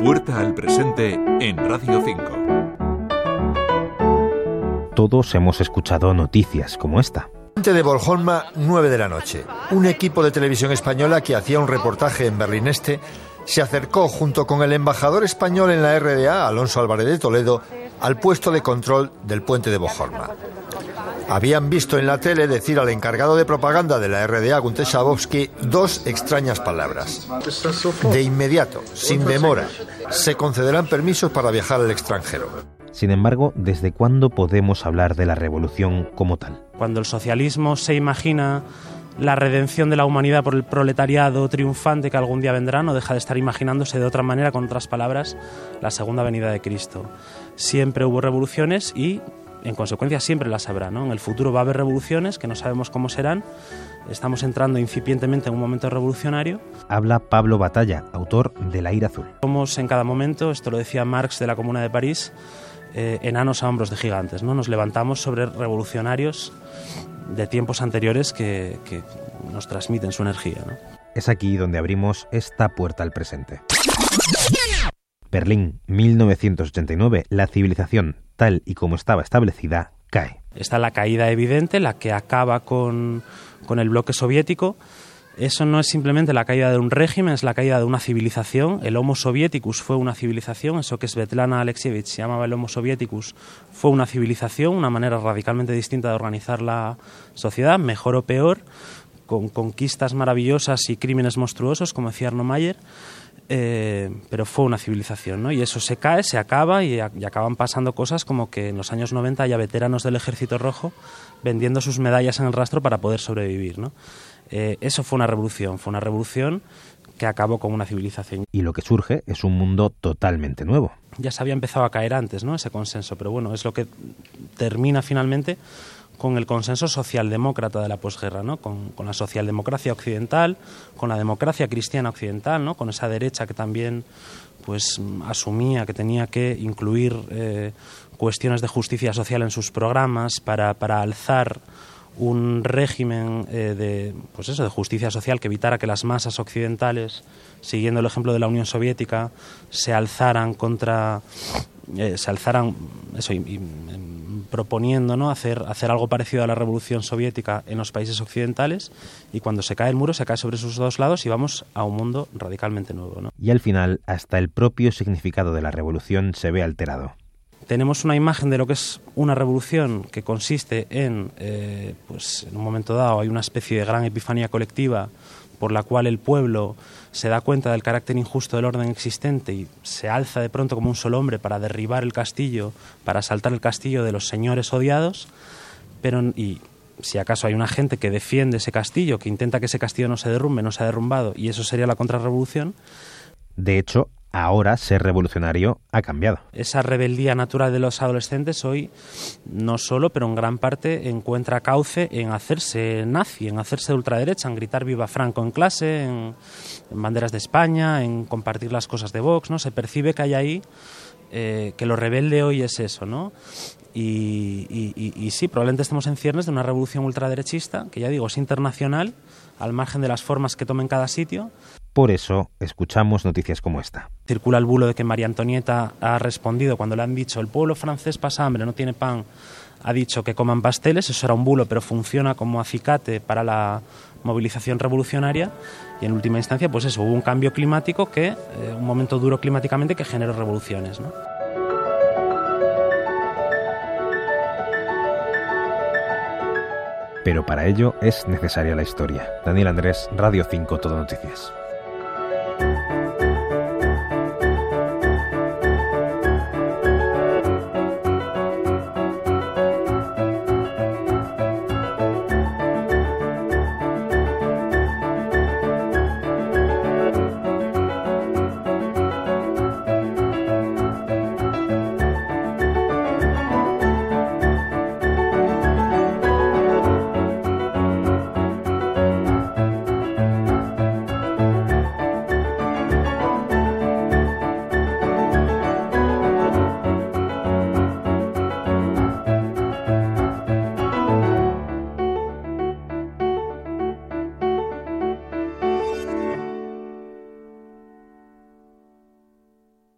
Puerta al presente en Radio 5. Todos hemos escuchado noticias como esta. de Bolholma, 9 de la noche. Un equipo de televisión española que hacía un reportaje en Berlín Este se acercó junto con el embajador español en la RDA, Alonso Álvarez de Toledo, al puesto de control del puente de Bolholma. Habían visto en la tele decir al encargado de propaganda de la RDA, Gunter Schabowski, dos extrañas palabras. De inmediato, sin demora, se concederán permisos para viajar al extranjero. Sin embargo, ¿desde cuándo podemos hablar de la revolución como tal? Cuando el socialismo se imagina la redención de la humanidad por el proletariado triunfante que algún día vendrá, no deja de estar imaginándose de otra manera, con otras palabras, la segunda venida de Cristo. Siempre hubo revoluciones y en consecuencia siempre las habrá. ¿no? En el futuro va a haber revoluciones que no sabemos cómo serán. Estamos entrando incipientemente en un momento revolucionario. Habla Pablo Batalla, autor de La ira azul. Somos en cada momento, esto lo decía Marx de la Comuna de París, eh, enanos a hombros de gigantes. ¿no? Nos levantamos sobre revolucionarios de tiempos anteriores que, que nos transmiten su energía. ¿no? Es aquí donde abrimos esta puerta al presente. Berlín, 1989. La civilización, tal y como estaba establecida, cae. Está la caída evidente, la que acaba con, con el bloque soviético. Eso no es simplemente la caída de un régimen, es la caída de una civilización. El Homo Sovieticus fue una civilización, eso que Svetlana Alexievich llamaba el Homo Sovieticus fue una civilización, una manera radicalmente distinta de organizar la sociedad, mejor o peor, con conquistas maravillosas y crímenes monstruosos, como decía Arno Mayer. Eh, pero fue una civilización, ¿no? Y eso se cae, se acaba y, y, acaban pasando cosas como que en los años 90 haya veteranos del Ejército Rojo vendiendo sus medallas en el rastro para poder sobrevivir, ¿no? Eh, eso fue una revolución, fue una revolución que acabó con una civilización. Y lo que surge es un mundo totalmente nuevo. Ya se había empezado a caer antes, ¿no? Ese consenso, pero bueno, es lo que termina finalmente con el consenso socialdemócrata de la posguerra, ¿no? con, con, la socialdemocracia occidental, con la democracia cristiana occidental, ¿no? con esa derecha que también pues, asumía que tenía que incluir eh, cuestiones de justicia social en sus programas para, para alzar un régimen eh, de, pues eso, de justicia social que evitara que las masas occidentales, siguiendo el ejemplo de la Unión Soviética, se alzaran contra eh, se alzaran eso, y, y, proponiendo ¿no? hacer, hacer algo parecido a la revolución soviética en los países occidentales y cuando se cae el muro se cae sobre sus dos lados y vamos a un mundo radicalmente nuevo. ¿no? Y al final hasta el propio significado de la revolución se ve alterado. Tenemos una imagen de lo que es una revolución que consiste en, eh, pues en un momento dado hay una especie de gran epifanía colectiva por la cual el pueblo se da cuenta del carácter injusto del orden existente y se alza de pronto como un solo hombre para derribar el castillo, para asaltar el castillo de los señores odiados, pero y si acaso hay una gente que defiende ese castillo, que intenta que ese castillo no se derrumbe, no se ha derrumbado, y eso sería la contrarrevolución. De hecho, ahora ser revolucionario ha cambiado. Esa rebeldía natural de los adolescentes hoy no solo, pero en gran parte encuentra cauce en hacerse nazi, en hacerse de ultraderecha, en gritar viva Franco en clase, en, en banderas de España, en compartir las cosas de Vox, ¿no? Se percibe que hay ahí eh, que lo rebelde hoy es eso, ¿no? Y, y, y, y, sí, probablemente estemos en ciernes de una revolución ultraderechista, que ya digo, es internacional, al margen de las formas que tome en cada sitio. Por eso escuchamos noticias como esta. Circula el bulo de que María Antonieta ha respondido cuando le han dicho el pueblo francés pasa hambre, no tiene pan, ha dicho que coman pasteles, eso era un bulo, pero funciona como acicate para la movilización revolucionaria y en última instancia pues eso, hubo un cambio climático que, eh, un momento duro climáticamente que generó revoluciones. ¿no? Pero para ello es necesaria la historia. Daniel Andrés, Radio 5, Todo Noticias.